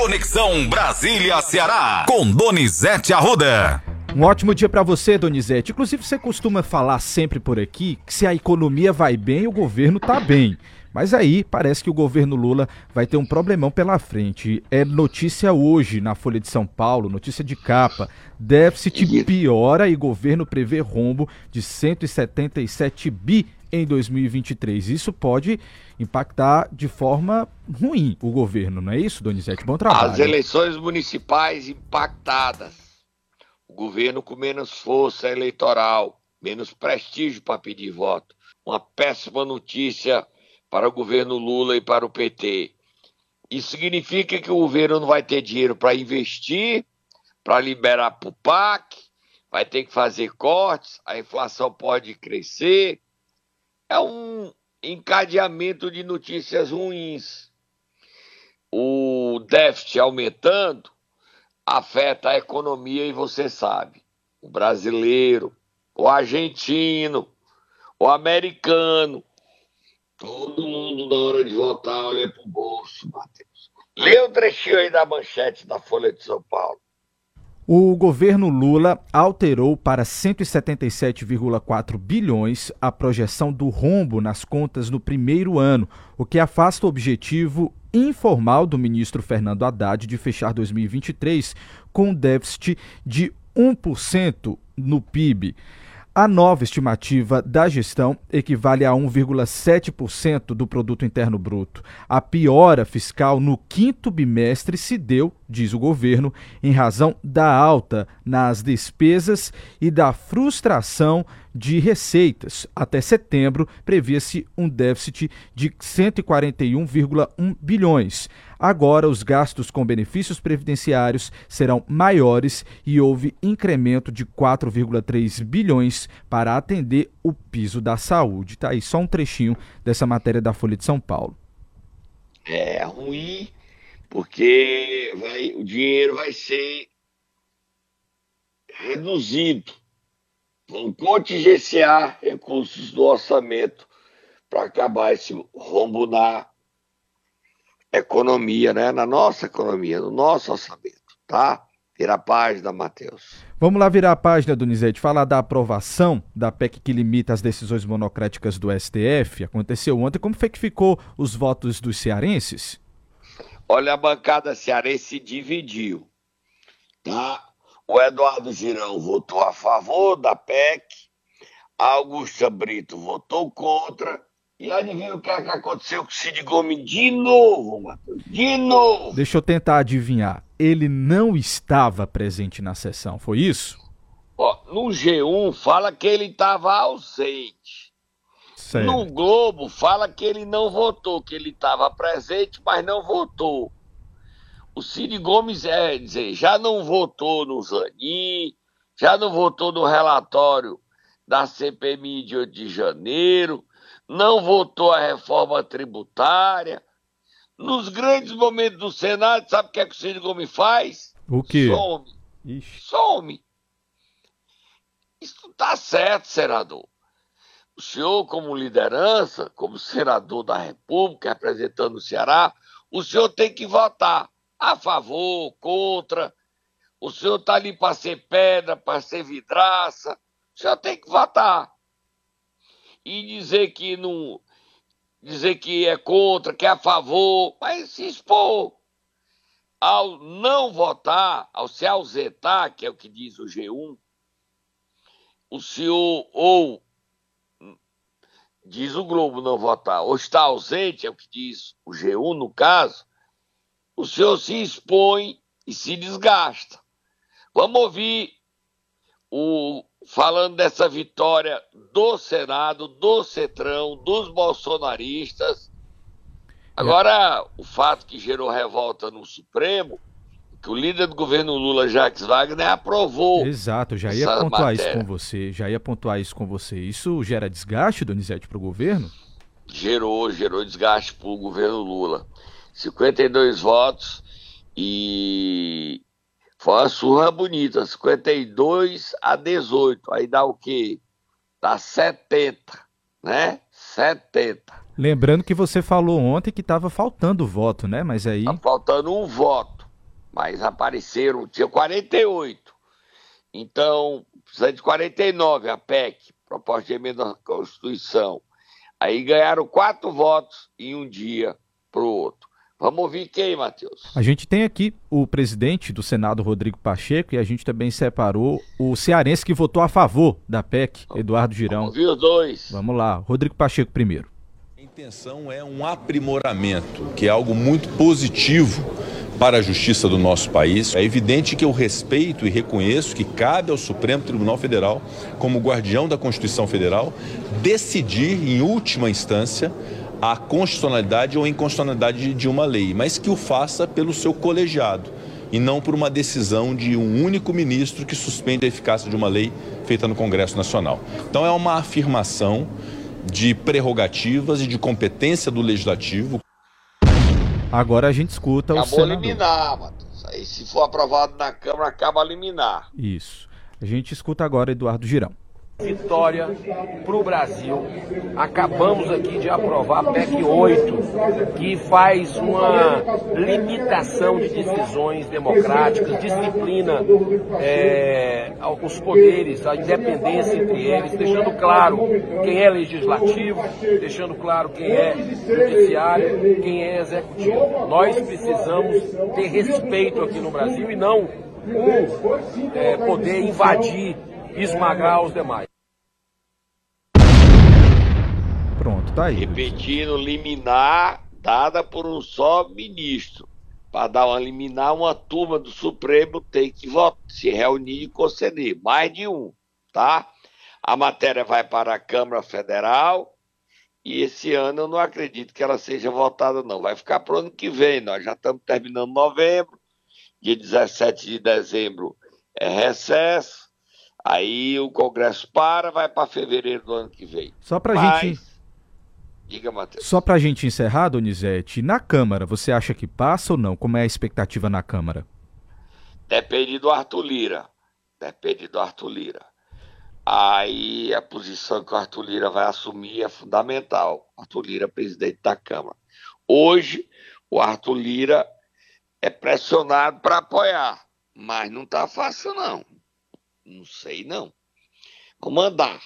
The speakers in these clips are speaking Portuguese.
Conexão Brasília-Ceará, com Donizete Arruda. Um ótimo dia para você, Donizete. Inclusive, você costuma falar sempre por aqui que se a economia vai bem, o governo tá bem. Mas aí parece que o governo Lula vai ter um problemão pela frente. É notícia hoje na Folha de São Paulo, notícia de capa. Déficit piora e governo prevê rombo de 177 bi em 2023. Isso pode impactar de forma ruim o governo, não é isso, Donizete? Bom trabalho. As eleições municipais impactadas governo com menos força eleitoral, menos prestígio para pedir voto. Uma péssima notícia para o governo Lula e para o PT. Isso significa que o governo não vai ter dinheiro para investir, para liberar para o PAC, vai ter que fazer cortes, a inflação pode crescer. É um encadeamento de notícias ruins. O déficit aumentando, afeta a economia e você sabe. O brasileiro, o argentino, o americano, todo mundo na hora de votar olha pro bolso, Matheus. Lê o trechinho aí da manchete da Folha de São Paulo. O governo Lula alterou para 177,4 bilhões a projeção do rombo nas contas no primeiro ano, o que afasta o objetivo informal do ministro Fernando Haddad de fechar 2023 com um déficit de 1% no PIB. A nova estimativa da gestão equivale a 1,7% do produto interno bruto. A piora fiscal no quinto bimestre se deu, diz o governo, em razão da alta nas despesas e da frustração de receitas. Até setembro, previa-se um déficit de 141,1 bilhões. Agora, os gastos com benefícios previdenciários serão maiores e houve incremento de 4,3 bilhões para atender o piso da saúde. Tá aí só um trechinho dessa matéria da Folha de São Paulo. É ruim porque vai, o dinheiro vai ser reduzido vão contingenciar recursos do orçamento para acabar esse rombo na economia, né? na nossa economia, no nosso orçamento, tá? Vira a página, Matheus. Vamos lá virar a página, Donizete. Falar da aprovação da PEC que limita as decisões monocráticas do STF. Aconteceu ontem. Como foi que ficou os votos dos cearenses? Olha, a bancada cearense dividiu, tá? O Eduardo Girão votou a favor da PEC, a Augusta Brito votou contra. E adivinha o que, é que aconteceu com o Cid Gomes de novo, Matheus? De novo! Deixa eu tentar adivinhar. Ele não estava presente na sessão, foi isso? Ó, no G1 fala que ele estava ausente. Certo. No Globo fala que ele não votou, que ele estava presente, mas não votou. O Cid Gomes é dizer, já não votou no Zanin, já não votou no relatório da CPMI de 8 de janeiro, não votou a reforma tributária. Nos grandes momentos do Senado, sabe o que, é que o Cid Gomes faz? O quê? Some. Ixi. Some. Isso está certo, senador. O senhor, como liderança, como senador da República, representando o Ceará, o senhor tem que votar a favor, contra. O senhor está ali para ser pedra, para ser vidraça. O senhor tem que votar. E dizer que não. Dizer que é contra, que é a favor, mas se expor. Ao não votar, ao se ausentar, que é o que diz o G1, o senhor ou diz o Globo não votar, ou está ausente, é o que diz o G1 no caso, o senhor se expõe e se desgasta. Vamos ouvir o falando dessa vitória do Senado, do Cetrão, dos bolsonaristas. Agora, o fato que gerou revolta no Supremo, que o líder do governo Lula, Jacques Wagner, aprovou. Exato, já ia pontuar matéria. isso com você, já ia pontuar isso com você. Isso gera desgaste, Donizete, para o governo? Gerou, gerou desgaste para o governo Lula. 52 votos e foi uma surra bonita, 52 a 18. Aí dá o quê? Dá 70, né? 70. Lembrando que você falou ontem que estava faltando voto, né? Mas aí. Tá faltando um voto. mas apareceram, tinha 48. Então, precisa de 49 a PEC, proposta de emenda à Constituição. Aí ganharam quatro votos em um dia para o outro. Vamos ouvir quem, Matheus? A gente tem aqui o presidente do Senado, Rodrigo Pacheco, e a gente também separou o cearense que votou a favor da PEC, Eduardo Girão. Vamos ouvir os dois. Vamos lá, Rodrigo Pacheco primeiro. A intenção é um aprimoramento, que é algo muito positivo para a justiça do nosso país. É evidente que eu respeito e reconheço que cabe ao Supremo Tribunal Federal, como guardião da Constituição Federal, decidir, em última instância, a constitucionalidade ou inconstitucionalidade de uma lei, mas que o faça pelo seu colegiado e não por uma decisão de um único ministro que suspende a eficácia de uma lei feita no Congresso Nacional. Então é uma afirmação de prerrogativas e de competência do legislativo. Agora a gente escuta Acabou o senador. liminar, Matheus. Aí se for aprovado na Câmara, acaba a liminar. Isso. A gente escuta agora Eduardo Girão vitória para o Brasil. Acabamos aqui de aprovar a PEC 8, que faz uma limitação de decisões democráticas, disciplina é, os poderes, a independência entre eles, deixando claro quem é legislativo, deixando claro quem é judiciário, quem é executivo. Nós precisamos ter respeito aqui no Brasil e não um é, poder invadir esmagar os demais. Tá aí. Repetindo, liminar dada por um só ministro. Para dar uma liminar, uma turma do Supremo tem que votar, se reunir e conceder. Mais de um, tá? A matéria vai para a Câmara Federal e esse ano eu não acredito que ela seja votada, não. Vai ficar para o ano que vem. Nós já estamos terminando novembro, dia 17 de dezembro é recesso. Aí o Congresso para, vai para fevereiro do ano que vem. Só para Mas... gente. Diga, Matheus. Só para a gente encerrar, Donizete, na Câmara, você acha que passa ou não? Como é a expectativa na Câmara? Depende do Arthur Lira. Depende do Arthur Lira. Aí a posição que o Arthur Lira vai assumir é fundamental. Arthur Lira, presidente da Câmara. Hoje, o Arthur Lira é pressionado para apoiar, mas não está fácil, não. Não sei, não. Vamos andar.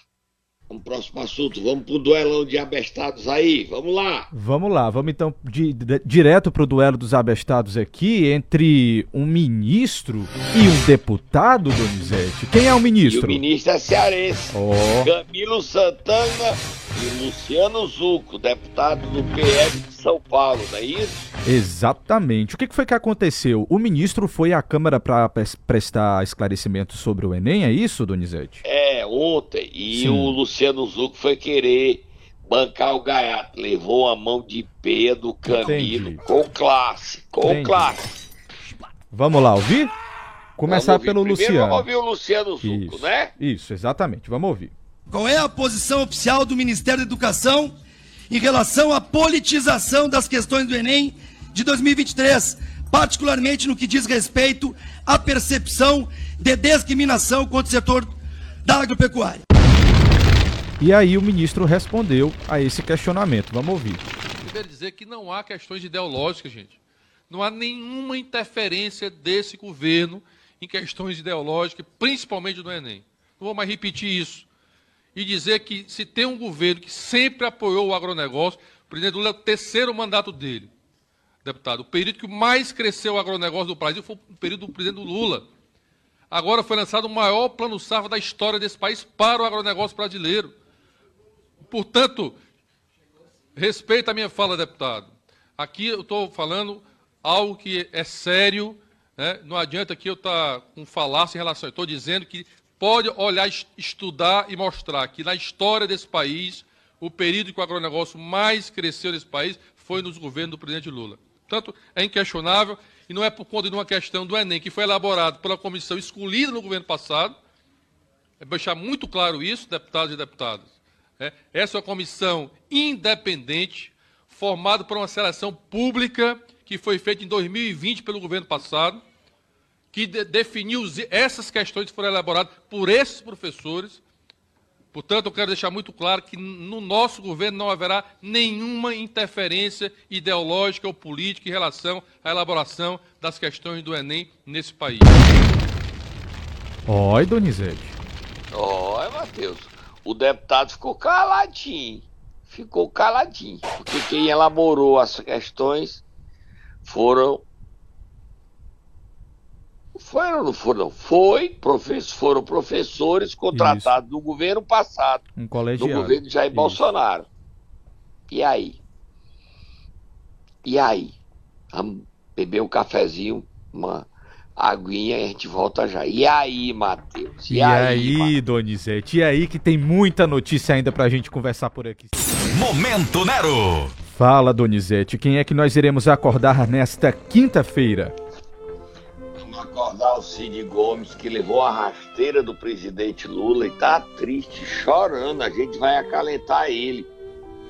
Vamos próximo assunto. Vamos pro duelão de abestados aí. Vamos lá. Vamos lá. Vamos então de, de, direto pro duelo dos abestados aqui entre um ministro e um deputado, Donizete. Quem é o ministro? E o ministro é cearense. Oh. Camilo Santana e Luciano Zucco, deputado do PL de São Paulo, não é isso? Exatamente. O que foi que aconteceu? O ministro foi à Câmara para prestar esclarecimentos sobre o Enem, é isso, Donizete? É, ontem. E Sim. o Luciano Zucco foi querer bancar o gaiato. Levou a mão de pé do Camilo Entendi. com classe. Com Entendi. classe. Vamos lá, ouvir? Começar ouvir. pelo Primeiro Luciano. Vamos ouvir o Luciano Zucco, isso. né? Isso, exatamente. Vamos ouvir. Qual é a posição oficial do Ministério da Educação em relação à politização das questões do Enem de 2023, particularmente no que diz respeito à percepção de discriminação contra o setor da agropecuária? E aí o ministro respondeu a esse questionamento. Vamos ouvir. Primeiro dizer que não há questões ideológicas, gente. Não há nenhuma interferência desse governo em questões ideológicas, principalmente do Enem. Não vou mais repetir isso e dizer que se tem um governo que sempre apoiou o agronegócio, o presidente Lula é o terceiro mandato dele, deputado. O período que mais cresceu o agronegócio do Brasil foi o período do presidente Lula. Agora foi lançado o maior plano safra da história desse país para o agronegócio brasileiro. Portanto, respeita a minha fala, deputado. Aqui eu estou falando algo que é sério, né? não adianta que eu estar tá com falácia em relação. Estou dizendo que pode olhar, estudar e mostrar que na história desse país, o período que o agronegócio mais cresceu nesse país foi nos governos do presidente Lula. Portanto, é inquestionável e não é por conta de uma questão do Enem, que foi elaborado pela comissão escolhida no governo passado. É deixar muito claro isso, deputados e deputadas. É, essa é uma comissão independente, formada por uma seleção pública que foi feita em 2020 pelo governo passado que de, definiu essas questões que foram elaboradas por esses professores, Portanto, eu quero deixar muito claro que no nosso governo não haverá nenhuma interferência ideológica ou política em relação à elaboração das questões do Enem nesse país. Oi, Donizete. Oi, Matheus. O deputado ficou caladinho. Ficou caladinho. Porque quem elaborou as questões foram foram ou não foram? Foi, professor, foram professores contratados Isso. no governo passado. Um colegiado. No governo Jair Isso. Bolsonaro. E aí? E aí? Vamos beber um cafezinho, uma aguinha e a gente volta já. E aí, Matheus? E, e aí, aí Donizete? E aí que tem muita notícia ainda pra gente conversar por aqui. Momento Nero! Fala, Donizete, quem é que nós iremos acordar nesta quinta-feira? Acordar o Cid Gomes, que levou a rasteira do presidente Lula e tá triste, chorando. A gente vai acalentar ele.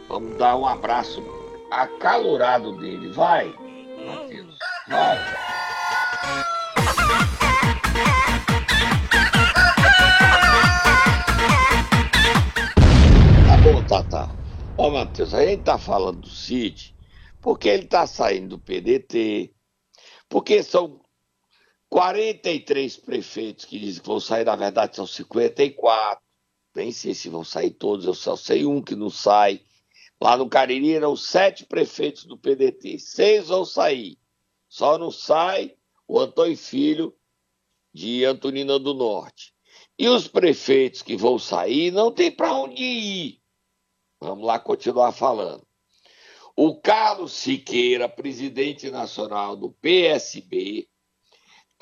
Vamos dar um abraço acalorado dele. Vai, Matheus, vai. Tá bom, Tata. Ó, Matheus, a gente tá falando do Cid porque ele tá saindo do PDT, porque são 43 prefeitos que dizem que vão sair, na verdade são 54. Nem sei se vão sair todos, eu só sei um que não sai. Lá no Cariri eram sete prefeitos do PDT, seis vão sair. Só não sai o Antônio Filho de Antonina do Norte. E os prefeitos que vão sair não tem para onde ir. Vamos lá continuar falando. O Carlos Siqueira, presidente nacional do PSB,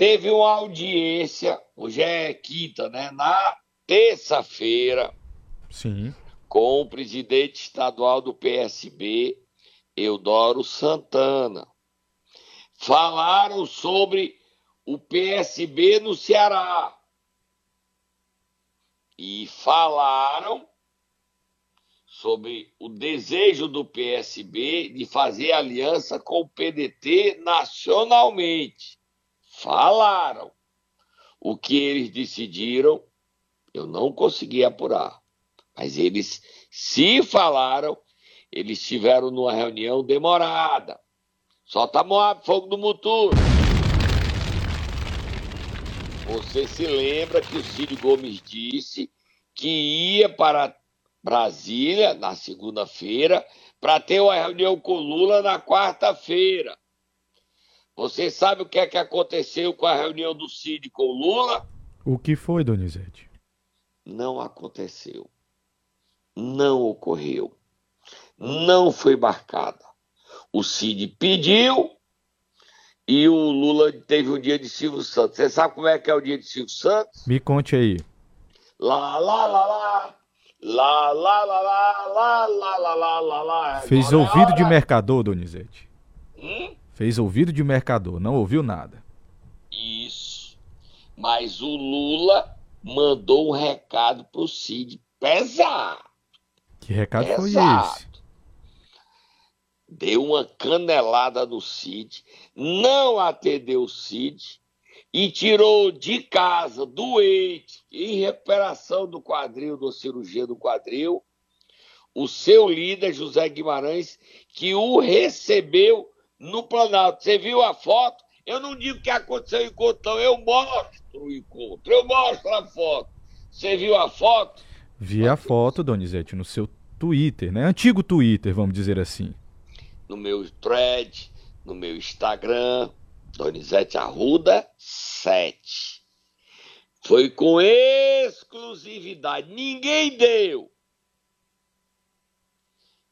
teve uma audiência, hoje é quinta, né? Na terça-feira. Sim. Com o presidente estadual do PSB, Eudoro Santana. Falaram sobre o PSB no Ceará. E falaram sobre o desejo do PSB de fazer aliança com o PDT nacionalmente falaram. O que eles decidiram, eu não consegui apurar. Mas eles, se falaram, eles tiveram numa reunião demorada. Solta Moab, fogo do Mutu. Você se lembra que o Ciro Gomes disse que ia para Brasília na segunda-feira para ter uma reunião com Lula na quarta-feira. Você sabe o que é que aconteceu com a reunião do Cid com o Lula? O que foi, Donizete? Não aconteceu. Não ocorreu. Não foi marcada. O Cid pediu e o Lula teve o dia de Silvio Santos. Você sabe como é que é o dia de Silvio Santos? Me conte aí. Lá, lá, lá, lá. Lá, lá, lá, lá, lá, lá, lá, lá, lá, lá. Fez ouvido de mercador, Donizete. Hum? Fez ouvido de mercador, não ouviu nada. Isso. Mas o Lula mandou um recado pro Cid pesado. Que recado pesado. foi esse? Deu uma canelada no Cid, não atendeu o Cid e tirou de casa, doente, em recuperação do quadril, do cirurgia do quadril, o seu líder, José Guimarães, que o recebeu no Planalto. Você viu a foto? Eu não digo que aconteceu o encontro, não. Eu mostro o encontro. Eu mostro a foto. Você viu a foto? Vi a foto, Donizete, no seu Twitter, né? Antigo Twitter, vamos dizer assim. No meu thread, no meu Instagram, Donizete Arruda 7. Foi com exclusividade. Ninguém deu.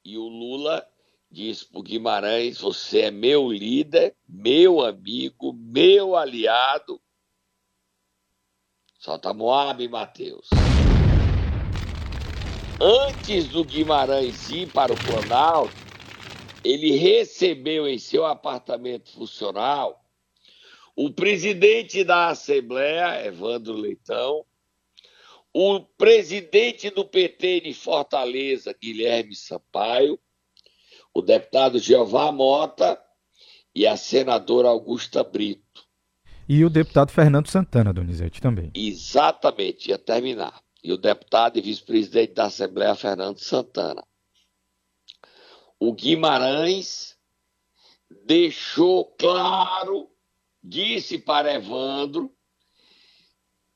E o Lula diz para Guimarães: Você é meu líder, meu amigo, meu aliado. Solta Moab, Matheus. Antes do Guimarães ir para o Planalto, ele recebeu em seu apartamento funcional o presidente da Assembleia, Evandro Leitão, o presidente do PT de Fortaleza, Guilherme Sampaio, o deputado Jeová Mota e a senadora Augusta Brito. E o deputado Fernando Santana, Donizete, também. Exatamente, ia terminar. e o deputado e vice-presidente da Assembleia, Fernando Santana. O Guimarães deixou claro, disse para Evandro,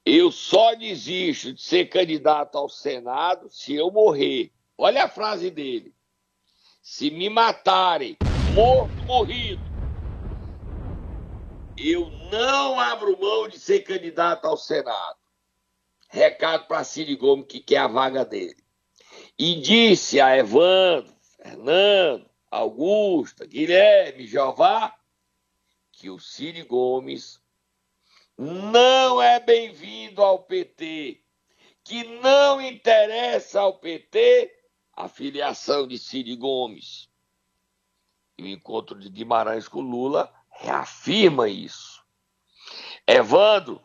eu só desisto de ser candidato ao Senado se eu morrer. Olha a frase dele. Se me matarem, morto, morrido, eu não abro mão de ser candidato ao Senado. Recado para Ciro Gomes, que quer a vaga dele. E disse a Evandro, Fernando, Augusta, Guilherme, Jeová, que o Ciro Gomes não é bem-vindo ao PT, que não interessa ao PT a filiação de Ciro Gomes. E o encontro de Guimarães com Lula reafirma isso. Evandro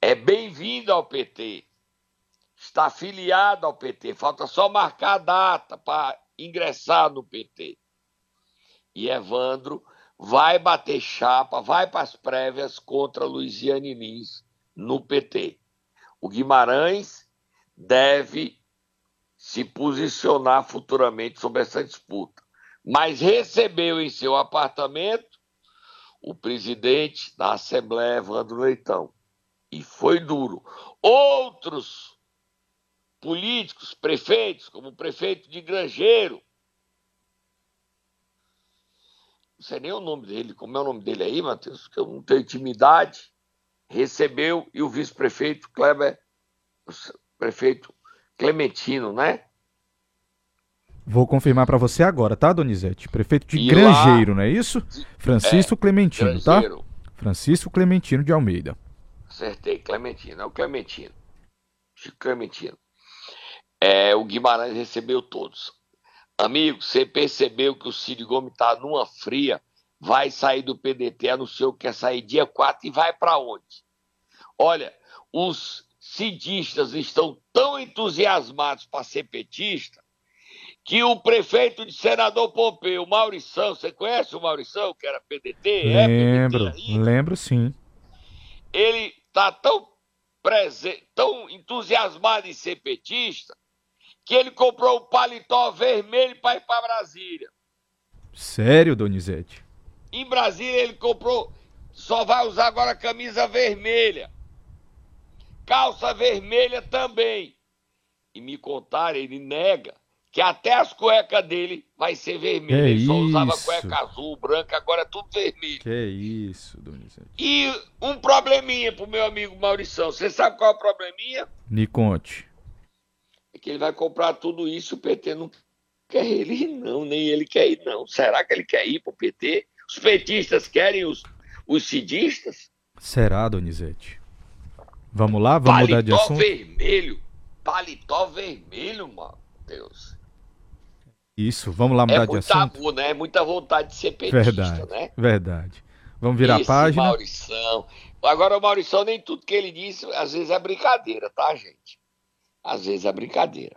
é bem-vindo ao PT, está afiliado ao PT, falta só marcar a data para ingressar no PT. E Evandro vai bater chapa, vai para as prévias contra Luiziane Lins no PT. O Guimarães deve se posicionar futuramente sobre essa disputa, mas recebeu em seu apartamento o presidente da Assembleia, Evandro Leitão, e foi duro. Outros políticos, prefeitos, como o prefeito de Grangeiro, não sei nem o nome dele, como é o nome dele aí, Matheus, que eu não tenho intimidade, recebeu e o vice-prefeito Kleber, o prefeito Clementino, né? Vou confirmar para você agora, tá, Donizete? Prefeito de e Grangeiro, lá... não é isso? Francisco é, Clementino, tá? Grangeiro. tá? Francisco Clementino de Almeida. Acertei, Clementino, é o Clementino. Chico Clementino. É, o Guimarães recebeu todos. Amigo, você percebeu que o Ciro Gomes está numa fria, vai sair do PDT, anunciou que quer sair dia 4 e vai para onde? Olha, os cidistas estão tão entusiasmados para ser petista que o prefeito de Senador Pompeu, Maurição, você conhece o Maurição, que era PDT? Lembro, é PDT lembro sim. Ele está tão, tão entusiasmado em ser petista que ele comprou um paletó vermelho para ir para Brasília. Sério, Donizete? Em Brasília ele comprou, só vai usar agora camisa vermelha. Calça vermelha também. E me contaram, ele nega que até as cuecas dele vai ser vermelha. Que ele só usava cueca azul, branca, agora é tudo vermelho. Que isso, Donizete. E um probleminha pro meu amigo Maurição. Você sabe qual é o probleminha? Me conte é que ele vai comprar tudo isso, o PT não quer ele ir, não, nem ele quer ir, não. Será que ele quer ir para o PT? Os petistas querem os, os cidistas? Será, Donizete? Vamos lá, vamos paletó mudar de assunto? vermelho, paletó vermelho, mano, Deus. Isso, vamos lá mudar é de assunto? Tabu, né? É muita vontade de ser petista, verdade, né? Verdade. Vamos virar Esse a página. Maurição. Agora, o Maurição, nem tudo que ele disse, às vezes é brincadeira, tá, gente? às vezes é brincadeira.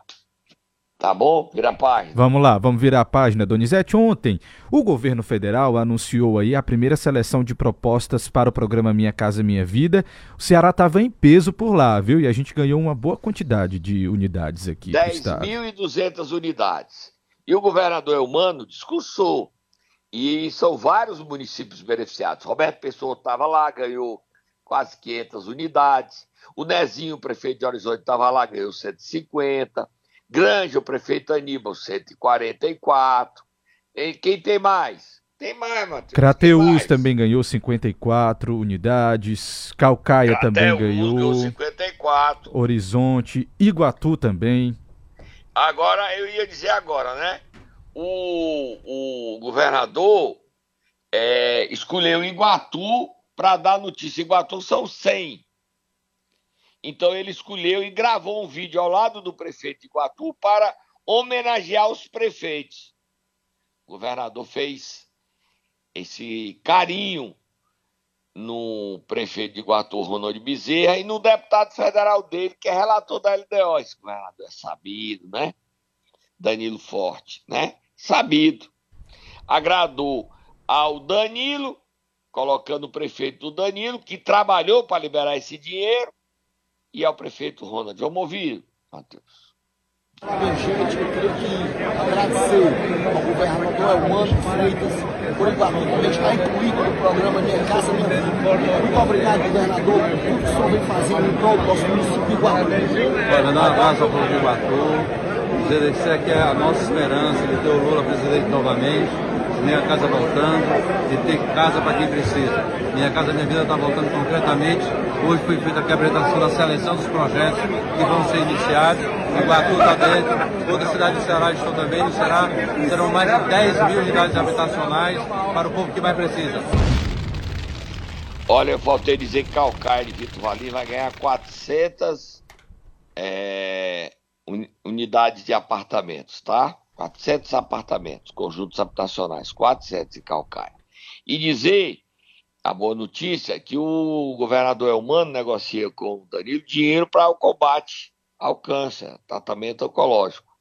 Tá bom? Vira a página. Vamos lá, vamos virar a página, Donizete. Ontem, o governo federal anunciou aí a primeira seleção de propostas para o programa Minha Casa Minha Vida. O Ceará estava em peso por lá, viu? E a gente ganhou uma boa quantidade de unidades aqui. 10.200 unidades. E o governador Elmano discursou. E são vários municípios beneficiados. Roberto Pessoa estava lá, ganhou quase 500 unidades. O Nezinho, prefeito de Horizonte, estava lá, ganhou 150. Grande, o prefeito Aníbal, 144. E quem tem mais? Tem mais, Matheus. Crateus também ganhou 54 unidades. Calcaia Crateus também ganhou. ganhou 54. Horizonte. Iguatu também. Agora, eu ia dizer agora, né? O, o governador é, escolheu Iguatu para dar notícia. Iguatu são 100. Então ele escolheu e gravou um vídeo ao lado do prefeito de Iguatu para homenagear os prefeitos. O governador fez esse carinho no prefeito de Iguatu, Ronaldo Bezerra, e no deputado federal dele, que é relator da LDO. Esse governador é sabido, né? Danilo Forte, né? Sabido. Agradou ao Danilo, colocando o prefeito do Danilo, que trabalhou para liberar esse dinheiro, e ao prefeito Ronald. Vamos ouvir Matheus. Gente, eu queria aqui agradecer ao governador Elmano Freitas por Iguatu, também está incluído no programa Minha Casa Minha Vida. Muito obrigado, governador, por tudo que o senhor vem fazendo em prol do nosso município de Iguatu. Dar um abraço ao povo de Iguatu, dizer que é a nossa esperança de ter o Lula presidente novamente minha casa voltando, de ter casa para quem precisa. Minha casa, minha vida está voltando concretamente. Hoje foi feita a apresentação da seleção dos projetos que vão ser iniciados. Iguatu está dentro, toda a cidade do Ceará estão também. No Ceará serão mais de 10 mil unidades habitacionais para o povo que mais precisa. Olha, eu faltei dizer que Calcaia de Vitor Valim vai ganhar 400 é, unidades de apartamentos, tá? 400 apartamentos, conjuntos habitacionais, 400 em Calcaia. E dizer, a boa notícia, que o governador Elmano negocia com o Danilo dinheiro para o combate ao câncer, tratamento oncológico.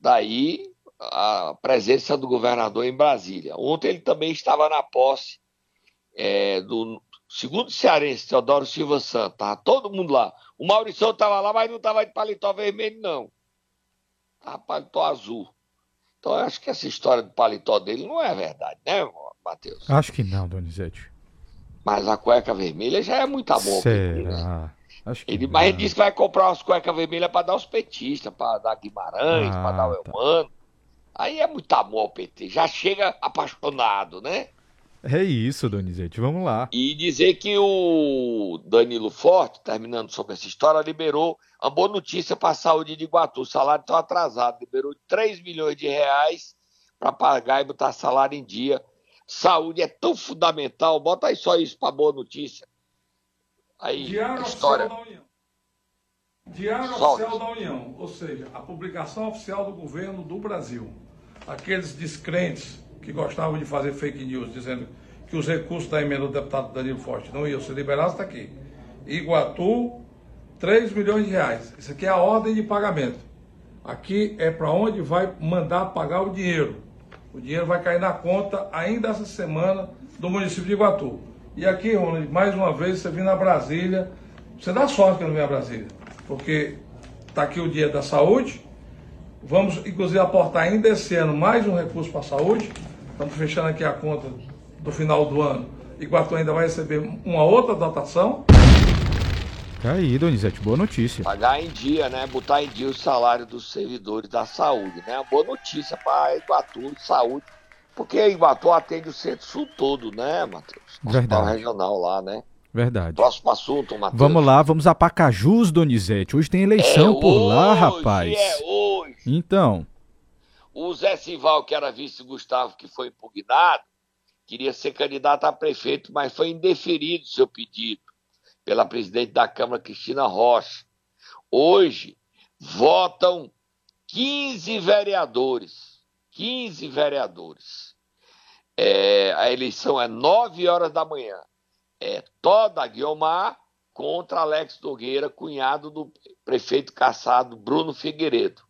Daí a presença do governador em Brasília. Ontem ele também estava na posse é, do segundo cearense, Teodoro Silva Santos. Estava todo mundo lá. O Maurição estava lá, mas não estava de paletó vermelho, não a paletó azul. Então eu acho que essa história do paletó dele não é verdade, né, Matheus? Acho que não, Donizete. Mas a cueca vermelha já é muito amor. Será? Acho que ele, mas ele disse que vai comprar umas cuecas vermelhas para dar aos petistas, para dar Guimarães, ah, para dar o tá. Elmano. Aí é muito amor ao PT. Já chega apaixonado, né? É isso, Donizete, vamos lá. E dizer que o Danilo Forte, terminando sobre essa história, liberou uma boa notícia para a saúde de Iguatu. O salário está atrasado, liberou 3 milhões de reais para pagar e botar salário em dia. Saúde é tão fundamental, bota aí só isso para boa notícia. Aí, Diário a história. Oficial da União. Diário Oficial da União, ou seja, a publicação oficial do governo do Brasil. Aqueles descrentes que gostavam de fazer fake news, dizendo que os recursos da emenda do deputado Danilo Forte não iam ser liberados, está aqui. Iguatu, 3 milhões de reais. Isso aqui é a ordem de pagamento. Aqui é para onde vai mandar pagar o dinheiro. O dinheiro vai cair na conta ainda essa semana do município de Iguatu. E aqui, Ronald, mais uma vez, você vindo a Brasília. Você dá sorte que não vem a Brasília. Porque está aqui o dia da saúde. Vamos, inclusive, aportar ainda esse ano mais um recurso para a saúde. Estamos fechando aqui a conta do final do ano. Iguatu ainda vai receber uma outra dotação. Tá aí, Donizete, boa notícia. Pagar em dia, né? Botar em dia o salário dos servidores da saúde, né? Boa notícia para Iguatu saúde. Porque Iguatu atende o centro-sul todo, né, Matheus? Verdade. regional lá, né? Verdade. Próximo assunto, Matheus. Vamos lá, vamos a Pacajus, Donizete. Hoje tem eleição é por hoje, lá, rapaz. É hoje. Então. O Zé Sival, que era vice Gustavo, que foi impugnado, queria ser candidato a prefeito, mas foi indeferido seu pedido pela presidente da Câmara, Cristina Rocha. Hoje votam 15 vereadores. 15 vereadores. É, a eleição é 9 horas da manhã. É Toda Guiomar contra Alex Nogueira, cunhado do prefeito caçado Bruno Figueiredo.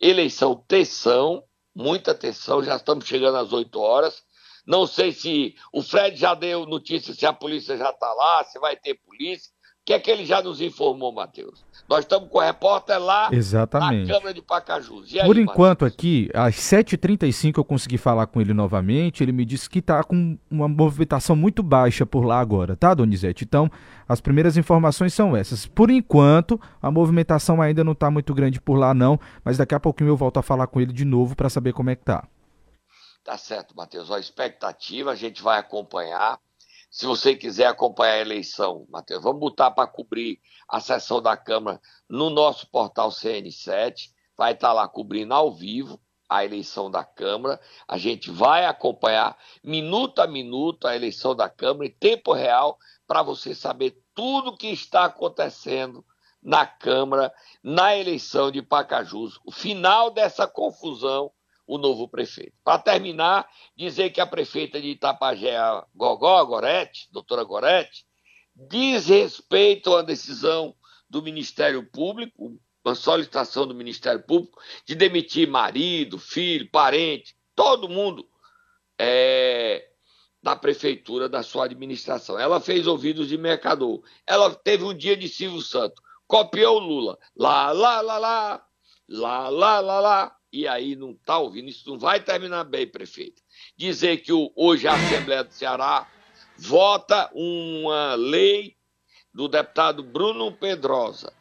Eleição tensão, muita tensão, já estamos chegando às 8 horas. Não sei se o Fred já deu notícia se a polícia já está lá, se vai ter polícia. O que é que ele já nos informou, Matheus? Nós estamos com o repórter lá Exatamente. na Câmara de Pacajus. Aí, Por enquanto Matheus? aqui, às 7h35 eu consegui falar com ele novamente. Ele me disse que está com uma movimentação muito baixa por lá agora, tá, Donizete? Então, as primeiras informações são essas. Por enquanto, a movimentação ainda não está muito grande por lá, não. Mas daqui a pouquinho eu volto a falar com ele de novo para saber como é que tá. Tá certo, Matheus. A expectativa a gente vai acompanhar. Se você quiser acompanhar a eleição, Matheus, vamos botar para cobrir a sessão da Câmara no nosso portal CN7. Vai estar tá lá cobrindo ao vivo a eleição da Câmara. A gente vai acompanhar minuto a minuto a eleição da Câmara em tempo real para você saber tudo o que está acontecendo na Câmara, na eleição de Pacajus. O final dessa confusão o novo prefeito. Para terminar, dizer que a prefeita de Itapajé, a Gogó Gorete, doutora Gorete, diz respeito à decisão do Ministério Público, uma solicitação do Ministério Público de demitir marido, filho, parente, todo mundo é, da prefeitura, da sua administração. Ela fez ouvidos de mercador. Ela teve um dia de Silvio Santos. copiou o Lula. Lá, lá, lá, lá, lá, lá, lá, lá. E aí não está ouvindo, isso não vai terminar bem, prefeito. Dizer que o, hoje a Assembleia do Ceará vota uma lei do deputado Bruno Pedrosa.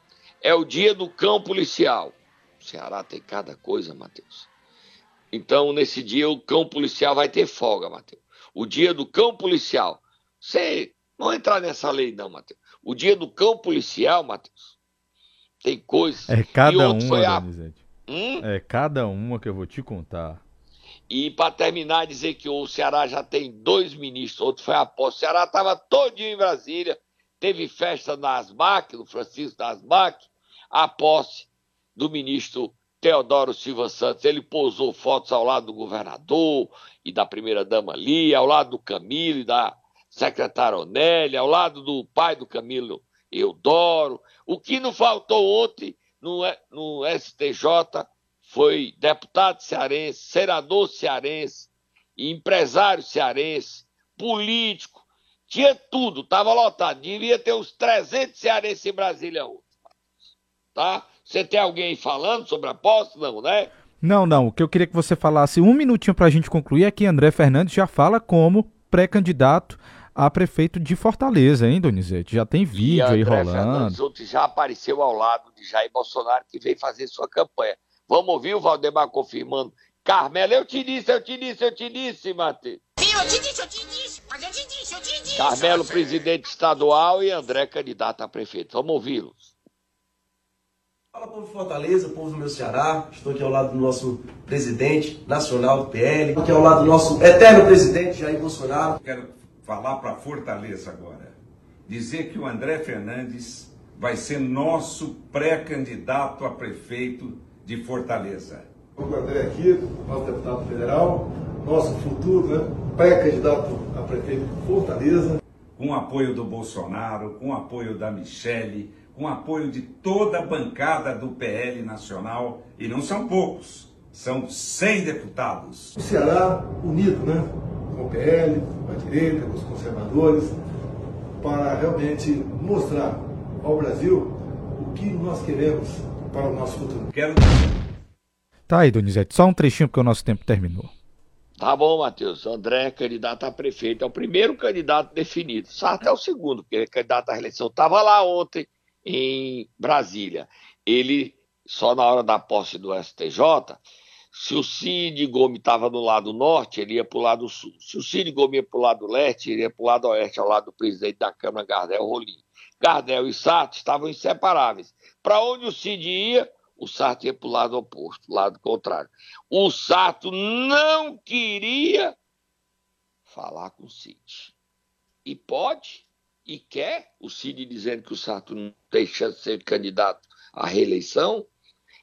É o dia do cão policial. O Ceará tem cada coisa, Matheus. Então, nesse dia, o cão policial vai ter folga, Matheus. O dia do cão policial. Você não entrar nessa lei, não, Matheus. O dia do cão policial, Matheus, tem coisa. É cada uma, a... hum? É cada uma que eu vou te contar. E para terminar, dizer que o Ceará já tem dois ministros, outro foi a posse. O Ceará estava todinho em Brasília, teve festa na ASMAC, no Francisco da ASMAC, a posse do ministro Teodoro Silva Santos. Ele pousou fotos ao lado do governador e da primeira-dama ali, ao lado do Camilo e da secretária Onélia, ao lado do pai do Camilo Eudoro. O que não faltou ontem no, no STJ foi deputado cearense, senador cearense, empresário cearense, político, tinha tudo, estava lotado. Devia ter uns 300 cearenses em Brasília hoje. Tá? Você tem alguém falando sobre a posse? Não, né? Não, não. O que eu queria que você falasse um minutinho para a gente concluir é que André Fernandes já fala como pré-candidato a prefeito de Fortaleza, hein, Donizete? Já tem vídeo aí rolando. Fernandes já apareceu ao lado de Jair Bolsonaro, que veio fazer sua campanha. Vamos ouvir o Valdemar confirmando. Carmela, eu te disse, eu te disse, eu te disse, Matheus. Sim, eu te disse, eu te disse, mas eu te disse, eu te disse. Carmelo, presidente estadual, e André, candidato a prefeito. Vamos ouvi-los. Fala, povo de Fortaleza, povo do meu Ceará. Estou aqui ao lado do nosso presidente nacional do PL. Estou aqui ao lado do nosso eterno presidente Jair Bolsonaro. Quero falar para Fortaleza agora. Dizer que o André Fernandes vai ser nosso pré-candidato a prefeito de Fortaleza. O André aqui, nosso deputado federal, nosso futuro né, pré-candidato a prefeito de Fortaleza. Com apoio do Bolsonaro, com o apoio da Michele, com o apoio de toda a bancada do PL Nacional, e não são poucos, são 100 deputados. O Ceará unido, né? Com o PL, com a direita, com os conservadores, para realmente mostrar ao Brasil o que nós queremos para o nosso futuro. Quero. Tá aí, Donizete, só um trechinho porque o nosso tempo terminou. Tá bom, Matheus. André, candidato a prefeito, é o primeiro candidato definido. Sarto é o segundo, porque é candidato à reeleição. Estava lá ontem em Brasília. Ele, só na hora da posse do STJ, se o Cid Gomes estava no lado norte, ele ia para o lado sul. Se o Cid Gomes ia para o lado leste, ele ia para o lado oeste, ao lado do presidente da Câmara, Gardel Rolim. Gardel e Sarto estavam inseparáveis. Para onde o Cid ia, o Sarto ia para o lado oposto, lado contrário. O Sarto não queria falar com o Cid. E pode, e quer, o Cid dizendo que o Sarto não tem chance de ser candidato à reeleição.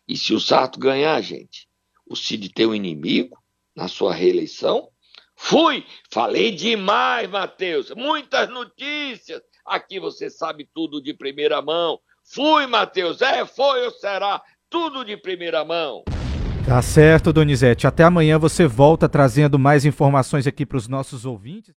E se o Sarto ganhar, gente, o Cid tem um inimigo na sua reeleição? Fui! Falei demais, Matheus. Muitas notícias. Aqui você sabe tudo de primeira mão. Fui, Matheus. É, foi ou será? Tudo de primeira mão. Tá certo, Donizete. Até amanhã você volta trazendo mais informações aqui para os nossos ouvintes.